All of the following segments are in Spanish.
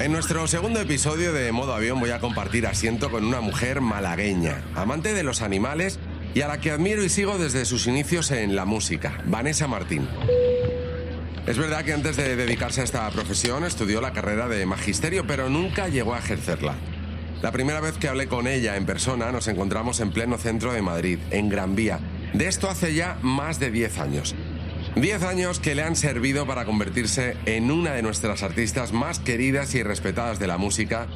En nuestro segundo episodio de Modo Avión voy a compartir asiento con una mujer malagueña, amante de los animales y a la que admiro y sigo desde sus inicios en la música, Vanessa Martín. Es verdad que antes de dedicarse a esta profesión estudió la carrera de magisterio, pero nunca llegó a ejercerla. La primera vez que hablé con ella en persona nos encontramos en pleno centro de Madrid, en Gran Vía. De esto hace ya más de 10 años. Diez años que le han servido para convertirse en una de nuestras artistas más queridas y respetadas de la música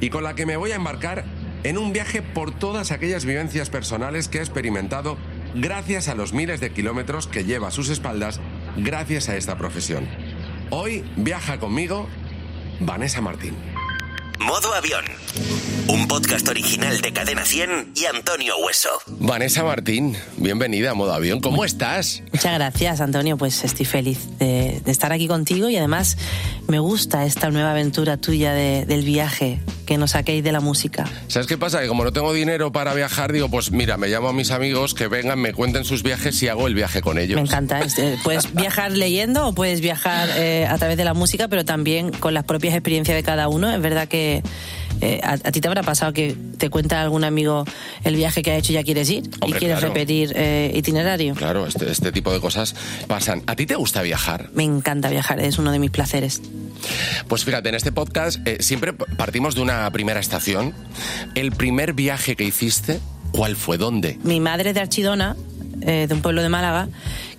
y con la que me voy a embarcar en un viaje por todas aquellas vivencias personales que he experimentado gracias a los miles de kilómetros que lleva a sus espaldas gracias a esta profesión. Hoy viaja conmigo Vanessa Martín. Modo Avión. Un podcast original de Cadena 100 y Antonio Hueso. Vanessa Martín, bienvenida a Modo Avión. ¿Cómo estás? Muchas gracias, Antonio. Pues estoy feliz de, de estar aquí contigo y además me gusta esta nueva aventura tuya de- del viaje, que nos saquéis de la música. ¿Sabes qué pasa? Que como no tengo dinero para viajar, digo, pues mira, me llamo a mis amigos que vengan, me cuenten sus viajes y hago el viaje con ellos. Me encanta. Eh, Puedes viajar leyendo o puedes viajar eh, a través de la música, pero también con las propias experiencias de cada uno. Es verdad que eh, a, a ti te habrá pasado que te cuenta algún amigo el viaje que ha hecho y ya quieres ir Hombre, y quieres claro. repetir eh, itinerario. Claro, este, este tipo de cosas pasan. ¿A ti te gusta viajar? Me encanta viajar, es uno de mis placeres. Pues fíjate, en este podcast eh, siempre partimos de una primera estación. El primer viaje que hiciste, ¿cuál fue? ¿Dónde? Mi madre de Archidona, eh, de un pueblo de Málaga,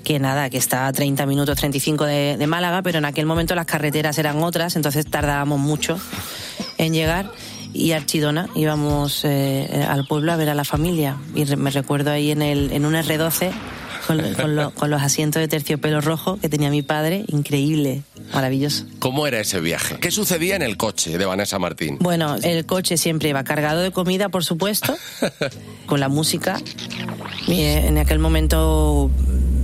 que nada, que está a 30 minutos, 35 de, de Málaga, pero en aquel momento las carreteras eran otras, entonces tardábamos mucho en llegar. Y Archidona íbamos eh, al pueblo a ver a la familia. Y re- me recuerdo ahí en, el, en un R12 con, con lo- con los asientos de terciopelo rojo que tenía mi padre, increíble, maravilloso. ¿Cómo era ese viaje? ¿Qué sucedía en el coche de Vanessa Martín? Bueno, el coche siempre iba cargado de comida, por supuesto, con la música. Y, eh, en aquel momento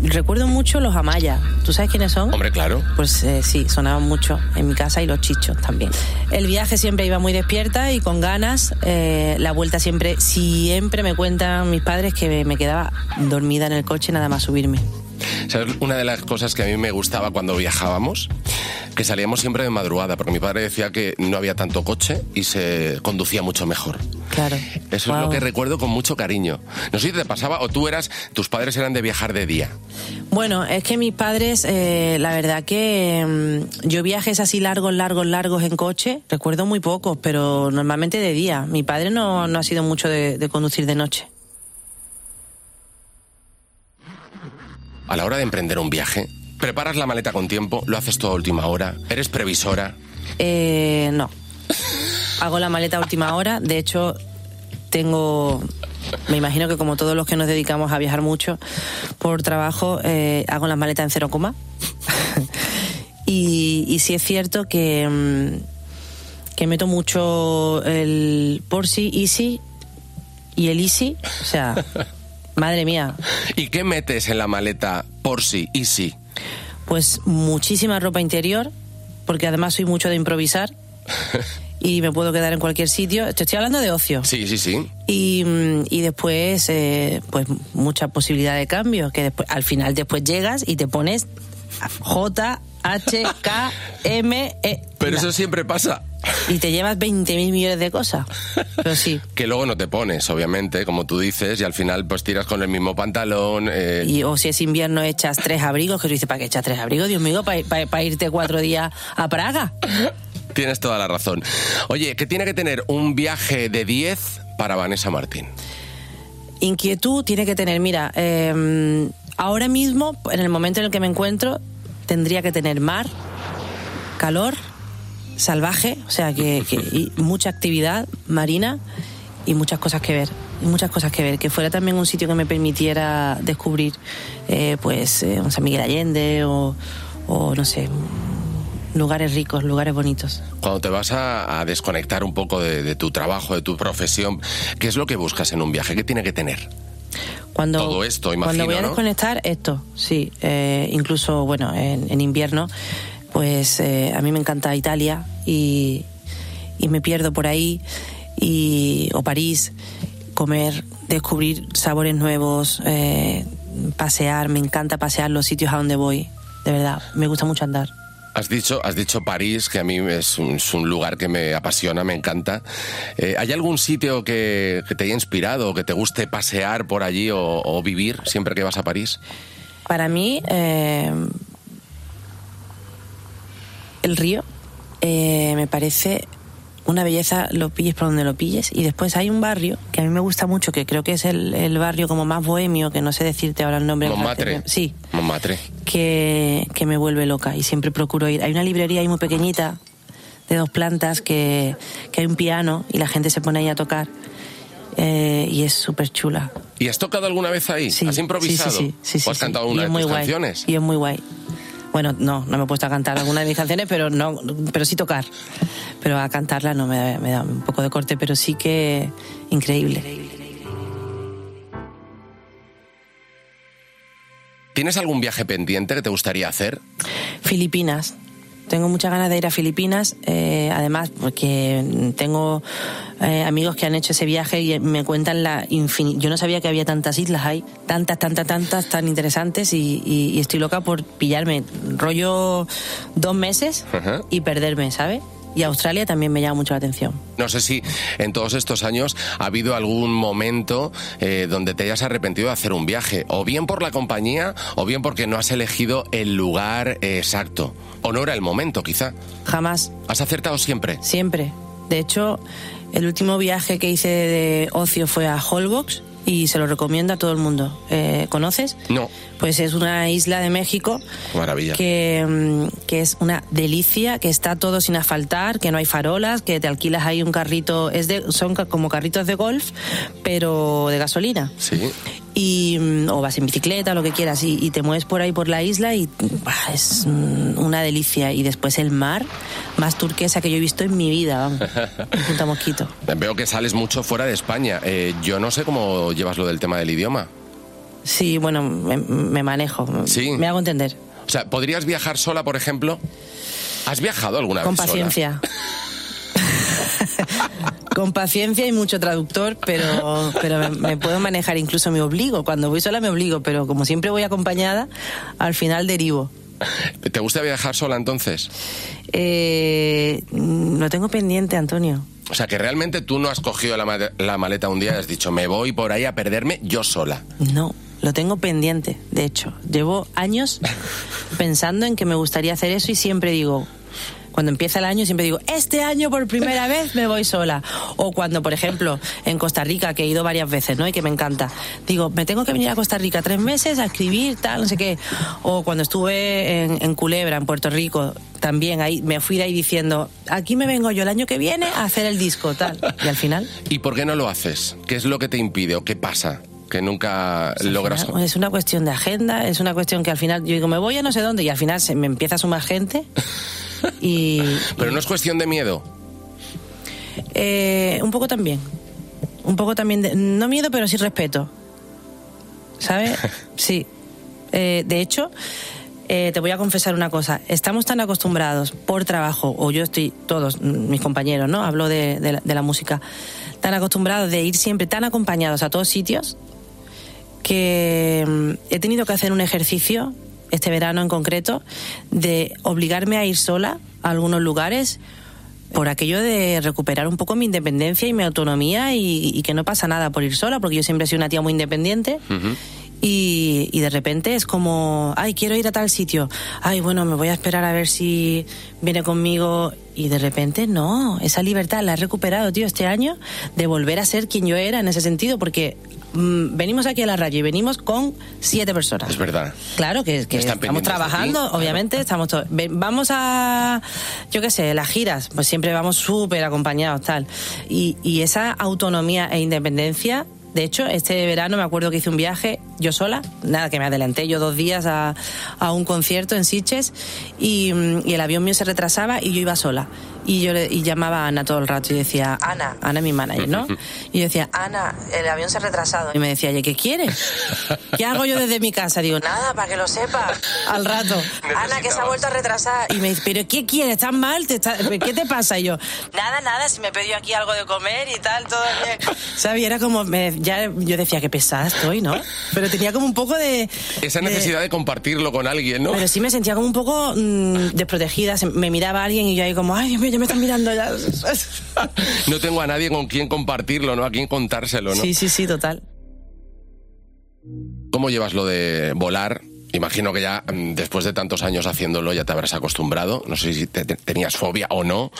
recuerdo mucho los Amaya. ¿Tú sabes quiénes son? Hombre, claro. Pues eh, sí, sonaban mucho en mi casa y los chichos también. El viaje siempre iba muy despierta y con ganas. Eh, la vuelta siempre, siempre me cuentan mis padres que me quedaba dormida en el coche nada más subirme. ¿Sabes una de las cosas que a mí me gustaba cuando viajábamos? Que salíamos siempre de madrugada, porque mi padre decía que no había tanto coche y se conducía mucho mejor. Claro. Eso es lo que recuerdo con mucho cariño. No sé si te pasaba o tú eras, tus padres eran de viajar de día. Bueno, es que mis padres, eh, la verdad que mm, yo viajes así largos, largos, largos en coche, recuerdo muy pocos, pero normalmente de día. Mi padre no, no ha sido mucho de, de conducir de noche. A la hora de emprender un viaje, preparas la maleta con tiempo, lo haces todo a última hora, eres previsora. Eh, no. Hago la maleta a última hora. De hecho, tengo. Me imagino que como todos los que nos dedicamos a viajar mucho por trabajo, eh, hago las maletas en cero coma. y, sí es cierto que, mm, que meto mucho el Porsi Easy y el Easy. O sea, madre mía, ¿Y qué metes en la maleta por sí y sí? Pues muchísima ropa interior, porque además soy mucho de improvisar y me puedo quedar en cualquier sitio. Te estoy hablando de ocio. Sí, sí, sí. Y, mm, y después, eh, pues mucha posibilidad de cambio, que después, al final después llegas y te pones J, H, K, M, E. Pero eso siempre pasa. Y te llevas 20.000 millones de cosas. Pero sí. Que luego no te pones, obviamente, como tú dices, y al final pues tiras con el mismo pantalón. eh, Y, o si es invierno echas tres abrigos, que tú dices, ¿para qué echas tres abrigos? Dios mío, para irte cuatro días a Praga. Tienes toda la razón. Oye, ¿qué tiene que tener un viaje de 10 para Vanessa Martín? Inquietud tiene que tener, mira, eh, ahora mismo, en el momento en el que me encuentro, tendría que tener mar, calor, salvaje, o sea, que, que- y mucha actividad marina y muchas cosas que ver. Muchas cosas que ver, que fuera también un sitio que me permitiera descubrir, eh, pues, eh, un San Miguel Allende o, o, no sé, lugares ricos, lugares bonitos. Cuando te vas a, a desconectar un poco de, de tu trabajo, de tu profesión, ¿qué es lo que buscas en un viaje? ¿Qué tiene que tener? Cuando, Todo esto, Cuando imagino, voy a ¿no? desconectar, esto, sí. eh, incluso, bueno, en, en invierno, pues eh, a mí me encanta Italia y, y me pierdo por ahí, y, o París, comer, descubrir sabores nuevos, eh, pasear, me encanta pasear los sitios a donde voy, de verdad, me gusta mucho andar. Has dicho, has dicho París, que a mí es un, es un lugar que me apasiona, me encanta. Eh, ¿Hay algún sitio que, que te haya inspirado, que te guste pasear por allí o, o vivir siempre que vas a París? Para mí, eh, el río eh, me parece una belleza, lo pilles por donde lo pilles. Y después hay un barrio que a mí me gusta mucho, que creo que es el, el barrio como más bohemio, que no sé decirte ahora el nombre. Montmartre. Sí, Montmartre. que, que me vuelve loca y siempre procuro ir. Hay una librería ahí muy pequeñita, de dos plantas, que, que hay un piano y la gente se pone ahí a tocar. eh, y es súper chula. ¿Y has tocado alguna vez ahí? Sí, ¿Has improvisado? Sí, sí, sí, sí, ¿O has sí, cantado sí. una de tus guay. canciones? Y es muy guay. Bueno, no, no me he puesto a cantar alguna de mis canciones, pero no, pero sí tocar. Pero a cantarla no me me da un poco de corte, pero sí que increíble. ¿Tienes algún viaje pendiente que te gustaría hacer? Filipinas. Tengo muchas ganas de ir a Filipinas, eh, además porque tengo eh, amigos que han hecho ese viaje y me cuentan la infinidad. Yo no sabía que había tantas islas, hay tantas, tantas, tantas, tan interesantes y, y- y estoy loca por pillarme rollo dos meses Ajá. y perderme, ¿sabes? Y Australia también me llama mucho la atención. No sé si en todos estos años ha habido algún momento eh, donde te hayas arrepentido de hacer un viaje, o bien por la compañía, o bien porque no has elegido el lugar eh, exacto, o no era el momento, quizá. Jamás, ¿Has acertado siempre? siempre. De hecho, el último viaje que hice de ocio fue a Holbox y se lo recomiendo a todo el mundo. Eh, ¿Conoces? No. Pues es una isla de México maravilla. que, mm, que es una delicia, que está todo sin asfaltar, que no hay farolas, que te alquilas ahí un carrito, es de, son como carritos de golf, pero de gasolina. Sí. Y, mm, o vas en bicicleta, lo que quieras, y, y te mueves por ahí por la isla y bah, es mm, una delicia. Y después el mar, más turquesa que yo he visto en mi vida, vamos, Punta Mosquito. Veo que sales mucho fuera de España. Eh, yo no sé cómo llevas lo del tema del idioma. Sí, bueno, me, me manejo, Sí. me hago entender. O sea, ¿podrías viajar sola, por ejemplo? ¿Has viajado alguna Con vez sola? paciencia. Con paciencia y mucho traductor, pero, pero me, me puedo manejar, incluso me obligo. Cuando voy sola me obligo, pero como siempre voy acompañada, al final derivo. ¿Te gusta viajar sola entonces? Eh, lo tengo pendiente, Antonio. O sea, que realmente tú no has cogido la, ma- la maleta un día y has dicho, me voy por ahí a perderme yo sola. No, lo tengo pendiente, de hecho. Llevo años pensando en que me gustaría hacer eso y siempre digo, cuando empieza el año, siempre digo, este año por primera vez me voy sola. O cuando, por ejemplo, en Costa Rica, que he ido varias veces, ¿no? Y que me encanta. Digo, me tengo que venir a Costa Rica tres meses a escribir, tal, no sé qué. O cuando estuve en, en Culebra, en Puerto Rico, también ahí me fui de ahí diciendo, aquí me vengo yo el año que viene a hacer el disco, tal. Y al final... ¿Y por qué no lo haces? ¿Qué es lo que te impide o qué pasa? Que nunca Pues logras... final, es una cuestión de agenda, es una cuestión que al final yo digo, me voy a no sé dónde y al final se me empieza a sumar gente. Y Pero no es cuestión de miedo. eh, un poco también. Un poco también, de, no miedo, pero sí respeto. ¿Sabes? Sí. Eh, de hecho, eh, te voy a confesar una cosa. Estamos tan acostumbrados por trabajo, o yo estoy, todos mis compañeros, ¿no? Hablo de, de la, de la música. Tan acostumbrados de ir siempre tan acompañados a todos sitios que mm, he tenido que hacer un ejercicio este verano en concreto de obligarme a ir sola a algunos lugares por aquello de recuperar un poco mi independencia y mi autonomía y, y que no pasa nada por ir sola porque yo siempre he sido una tía muy independiente y, y de repente es como ay quiero ir a tal sitio ay bueno me voy a esperar a ver si viene conmigo y de repente no esa libertad la he recuperado tío este año de volver a ser quien yo era en ese sentido porque mm, venimos aquí a la raya y venimos con siete personas Es verdad. Claro, que, que estamos trabajando, obviamente, estamos todos. Vamos a, yo qué sé, las giras, pues siempre vamos súper acompañados, tal. Y, y esa autonomía e independencia, de hecho, este verano me acuerdo que hice un viaje yo sola, nada, que me adelanté yo dos días a, a un concierto en Sitges y, mm, y el avión mío se retrasaba y yo iba sola. Y yo le- y llamaba a Ana todo el rato y decía, Ana, Ana es mi manager, ¿no? Y yo decía, Ana, el avión se ha retrasado. Y me decía, ¿y qué quieres? ¿Qué hago yo desde mi casa? Digo, nada, para que lo sepa. Al rato, Ana, que se ha vuelto a retrasar. Y me dice, ¿pero qué quieres? ¿Estás mal? ¿Te está- ¿Qué te pasa? Y yo, nada, nada, si me pidió aquí algo de comer y tal, todo bien. ¿Sabes? Y era como, me- ya, yo decía, qué pesada estoy, ¿no? Pero tenía como un poco de... Esa necesidad de compartirlo con alguien, ¿no? Pero sí me sentía como un poco mm, desprotegida. Me miraba alguien y yo ahí como, ay, Dios mío, ya me están mirando ya. No tengo a nadie con quien compartirlo, ¿no? A quien contárselo, ¿no? Sí, sí, sí, total. ¿Cómo llevas lo de volar? Imagino que ya mm, después de tantos años haciéndolo ya te habrás acostumbrado. No sé si te- te- tenías fobia o no.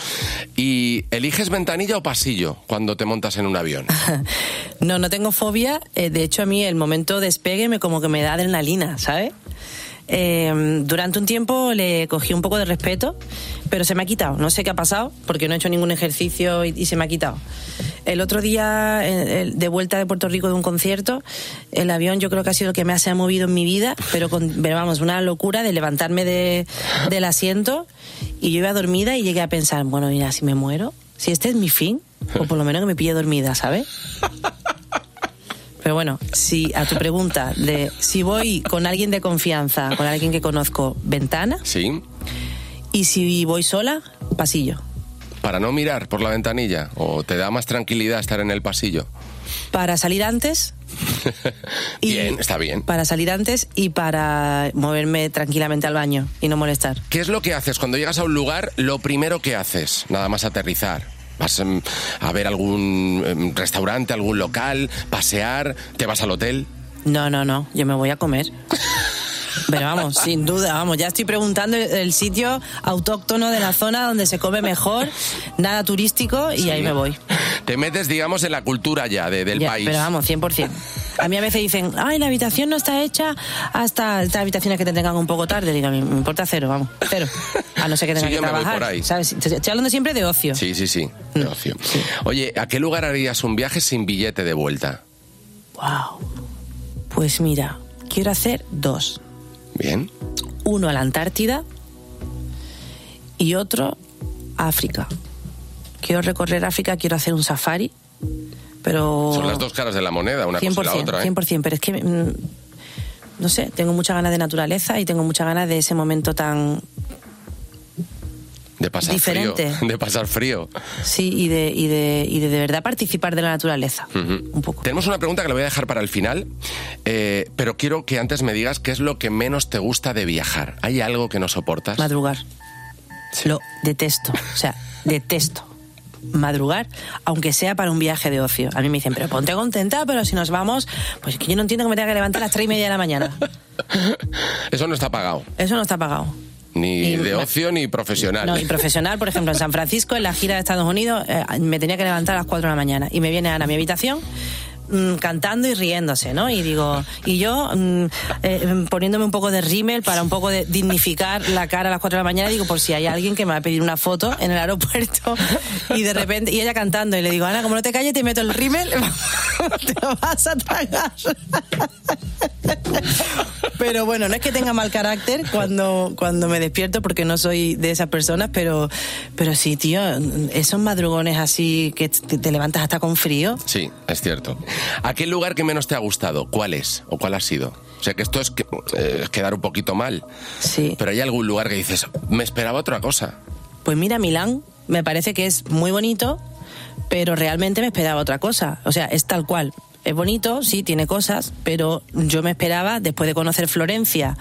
¿Y eliges ventanilla o pasillo cuando te montas en un avión? No, no tengo fobia. Eh, de hecho, a mí el momento despegue me como que me da adrenalina, ¿sabes? Eh, durante un tiempo le cogí un poco de respeto, pero se me ha quitado. No sé qué ha pasado, porque no he hecho ningún ejercicio y, y se me ha quitado. El otro día, de vuelta de Puerto Rico de un concierto, el avión yo creo que ha sido el que más se ha movido en mi vida, pero con, pero vamos, una locura de levantarme de- del asiento y yo iba dormida y llegué a pensar, bueno, mira, si me muero, si este es mi fin, o por lo menos que me pille dormida, ¿sabes? Pero bueno, si a tu pregunta de si voy con alguien de confianza, con alguien que conozco, ventana, Sí. y si voy sola, pasillo. Para no mirar por la ventanilla. ¿O te da más tranquilidad estar en el pasillo? Para salir antes. y- Bien, está bien. Para salir antes y para moverme tranquilamente al baño y no molestar. ¿Qué es lo que haces cuando llegas a un lugar? Lo primero que haces, nada más aterrizar. ¿Vas em, a ver algún em, restaurante, algún local, pasear? ¿Te vas al hotel? No, no, no, yo me voy a comer. Pero vamos, sin duda, vamos, ya estoy preguntando el- el sitio autóctono de la zona donde se come mejor, nada turístico y ahí me voy. Te metes, digamos, en la cultura ya de- del Ya, país. Pero vamos, 100%. A mí a veces dicen, ay, la habitación no está hecha hasta estas habitaciones que te tengan un poco tarde. Digo, me importa cero, vamos, cero. A no ser que tenga Sí, que yo me voy trabajar. por ahí. Estoy hablando siempre de ocio. Sí, sí, sí. de ocio. Oye, ¿a qué lugar harías un viaje sin billete de vuelta? Wow. Pues mira, quiero hacer dos. Bien. Uno a la Antártida y otro a África. Quiero recorrer África, quiero hacer un safari, pero... Son las dos caras de la moneda, una 100%, cosa y la otra. ¿eh? 100%, pero es que, mm, no sé, tengo muchas ganas de naturaleza y tengo muchas ganas de ese momento tan, De pasar diferente. frío. De pasar frío. sí, y de, y de, y de, de verdad participar de la naturaleza, un poco. Tenemos una pregunta que la voy a dejar para el final, eh, pero quiero que antes me digas qué es lo que menos te gusta de viajar. ¿Hay algo que no soportas? Madrugar. Lo detesto, o sea, detesto. Madrugar, aunque sea para un viaje de ocio. A mí me dicen, pero ponte contenta, pero si nos vamos, pues es que yo no entiendo que me tenga que levantar a las tres y media de la mañana. Eso no está pagado. Eso no está pagado. Ni de ocio ni profesional. No, y profesional, por ejemplo, en San Francisco, en la gira de Estados Unidos, eh, me tenía que levantar a las 4 de la mañana. Y me viene Ana a mi habitación mm, cantando y riéndose, ¿no? Y digo, y yo mm, eh, poniéndome un poco de rímel para un poco de dignificar la cara a las 4 de la mañana, digo, por si hay alguien que me va a pedir una foto en el aeropuerto y de repente, y ella cantando, y le digo, Ana, como no te calles, te meto el rímel, te lo vas a tragar. Pero bueno, no es que tenga mal carácter cuando, cuando me despierto, porque no soy de esas personas, pero, pero sí, tío, esos madrugones así que te, te levantas hasta con frío. Sí, es cierto. ¿Aquel lugar que menos te ha gustado? ¿Cuál es? ¿O cuál ha sido? O sea, que esto es, que- eh, es quedar un poquito mal. Sí. Pero hay algún lugar que dices, me esperaba otra cosa. Pues mira, Milán me parece que es muy bonito, pero realmente me esperaba otra cosa. O sea, es tal cual. Es bonito, sí, tiene cosas, pero yo me esperaba, después de conocer Florencia,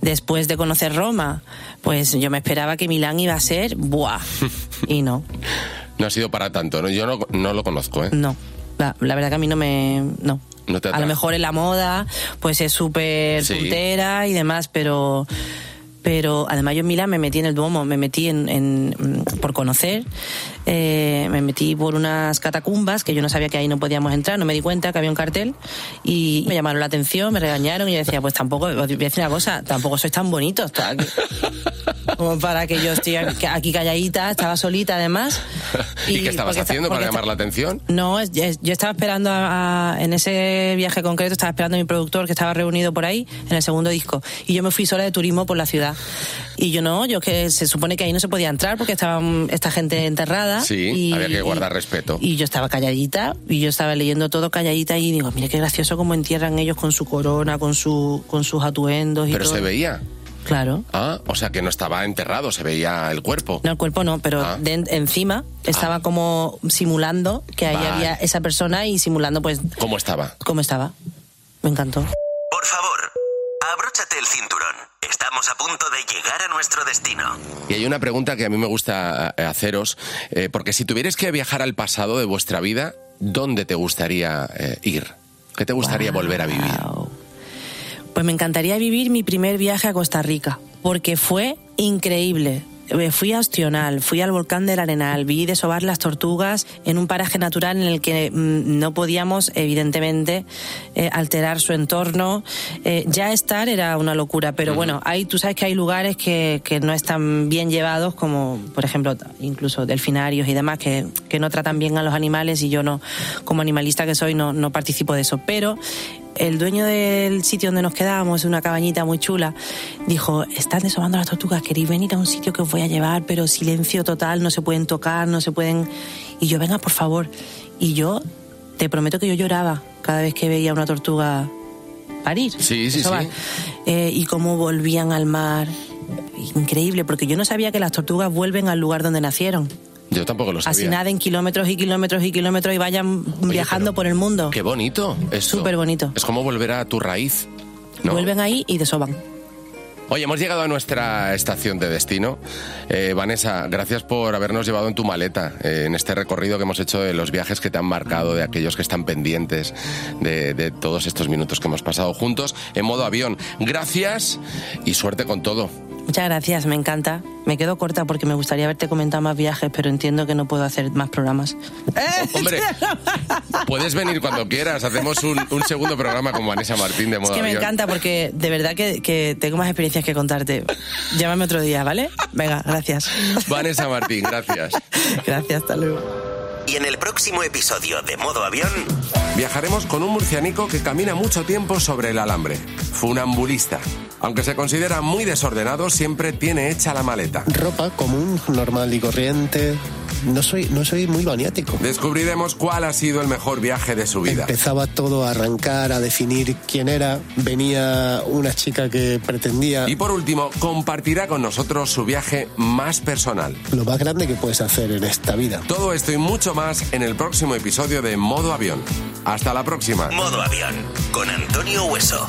después de conocer Roma, pues yo me esperaba que Milán iba a ser, ¡buah! Y no, No ha sido para tanto, ¿no? Yo no, no lo conozco, ¿eh? no. La, la verdad que a mí no me... No. No te a lo mejor en la moda, pues es súper Sí. puntera y demás, pero... Pero además yo en Milán me metí en el Duomo, me metí en, en- mm, por conocer, eh, me metí por unas catacumbas que yo no sabía que ahí no podíamos entrar, no me di cuenta que había un cartel y me llamaron la atención, me regañaron y yo decía, pues tampoco, voy a decir una cosa, tampoco sois tan bonitos como para que yo esté aquí calladita, estaba solita además. ¿Y, qué estabas haciendo para llamar la atención? no, yo estaba esperando a- a- en ese viaje concreto, estaba esperando a mi productor que estaba reunido por ahí en el segundo disco. Y yo me fui sola de turismo por la ciudad. Y yo no, yo que se supone que ahí no se podía entrar porque estaba mm, esta gente enterrada. Sí, y- había que guardar y- respeto. Y yo estaba calladita y yo estaba leyendo todo calladita y digo, mire qué gracioso cómo entierran ellos con su corona, con, su, con sus atuendos y Pero todo. se veía. Claro. Ah, o sea que no estaba enterrado, se veía el cuerpo. No, el cuerpo no, pero ah. encima estaba ah. como simulando que ahí había esa persona y simulando pues... ¿Cómo estaba? ¿Cómo estaba? Me encantó. Por favor, abróchate el cinturón. Estamos a punto de llegar a nuestro destino. Y hay una pregunta que a mí me gusta eh, haceros, eh, porque si tuvierais que viajar al pasado de vuestra vida, ¿dónde te gustaría eh, ir? ¿Qué te gustaría volver a vivir? Pues me encantaría vivir mi primer viaje a Costa Rica, porque fue increíble. Fui a Ostional, fui al volcán del Arenal, vi desovar las tortugas en un paraje natural en el que mm, no podíamos, evidentemente, eh, alterar su entorno. Eh, ya estar era una locura, pero bueno, hay, tú sabes que hay lugares que, que no están bien llevados, como por ejemplo, incluso delfinarios y demás, que, que no tratan bien a los animales y yo no, como animalista que soy, no, no participo de eso. Pero el dueño del sitio donde nos quedábamos, una cabañita muy chula, dijo, están desobando las tortugas, queréis venir a un sitio que os voy a llevar, pero silencio total, no se pueden tocar, no se pueden... Y yo, venga, por favor. Y yo, te prometo que yo lloraba cada vez que veía una tortuga parir. Sí, sí, sí. Eh, y cómo volvían al mar. Increíble, porque yo no sabía que las tortugas vuelven al lugar donde nacieron. Yo tampoco lo sabía. Así naden kilómetros y kilómetros y kilómetros y vayan viajando por el mundo. Qué bonito. esto. Súper bonito. Es como volver a tu raíz. ¿no? Vuelven ahí y desoban. Oye, hemos llegado a nuestra estación de destino. Eh, Vanessa, gracias por habernos llevado en tu maleta eh, en este recorrido que hemos hecho de los viajes que te han marcado, de aquellos que están pendientes de, de todos estos minutos que hemos pasado juntos en modo avión. Gracias y suerte con todo. Muchas gracias, me encanta. Me quedo corta porque me gustaría haberte comentado más viajes, pero entiendo que no puedo hacer más programas. Hombre, puedes venir cuando quieras. Hacemos un, un segundo programa con Vanessa Martín de Es modo que me avión. encanta porque de verdad que, que tengo más experiencias que contarte. Llámame otro día, ¿vale? Venga, gracias. Vanessa Martín, gracias. Gracias, hasta luego. Y en el próximo episodio de Modo Avión, Viajaremos con un murcianico que camina mucho tiempo sobre el alambre. Funambulista. Aunque se considera muy desordenado, siempre tiene hecha la maleta. ropa común, normal y corriente. No soy, no soy muy maniático. Descubriremos cuál ha sido el mejor viaje de su vida. Empezaba todo a arrancar, a definir quién era. Venía una chica que pretendía Y por último, compartirá con nosotros su viaje más personal. lo más grande que puedes hacer en esta vida. Todo esto y mucho en el próximo episodio de Modo Avión. Hasta la próxima. Modo Avión, con Antonio Hueso.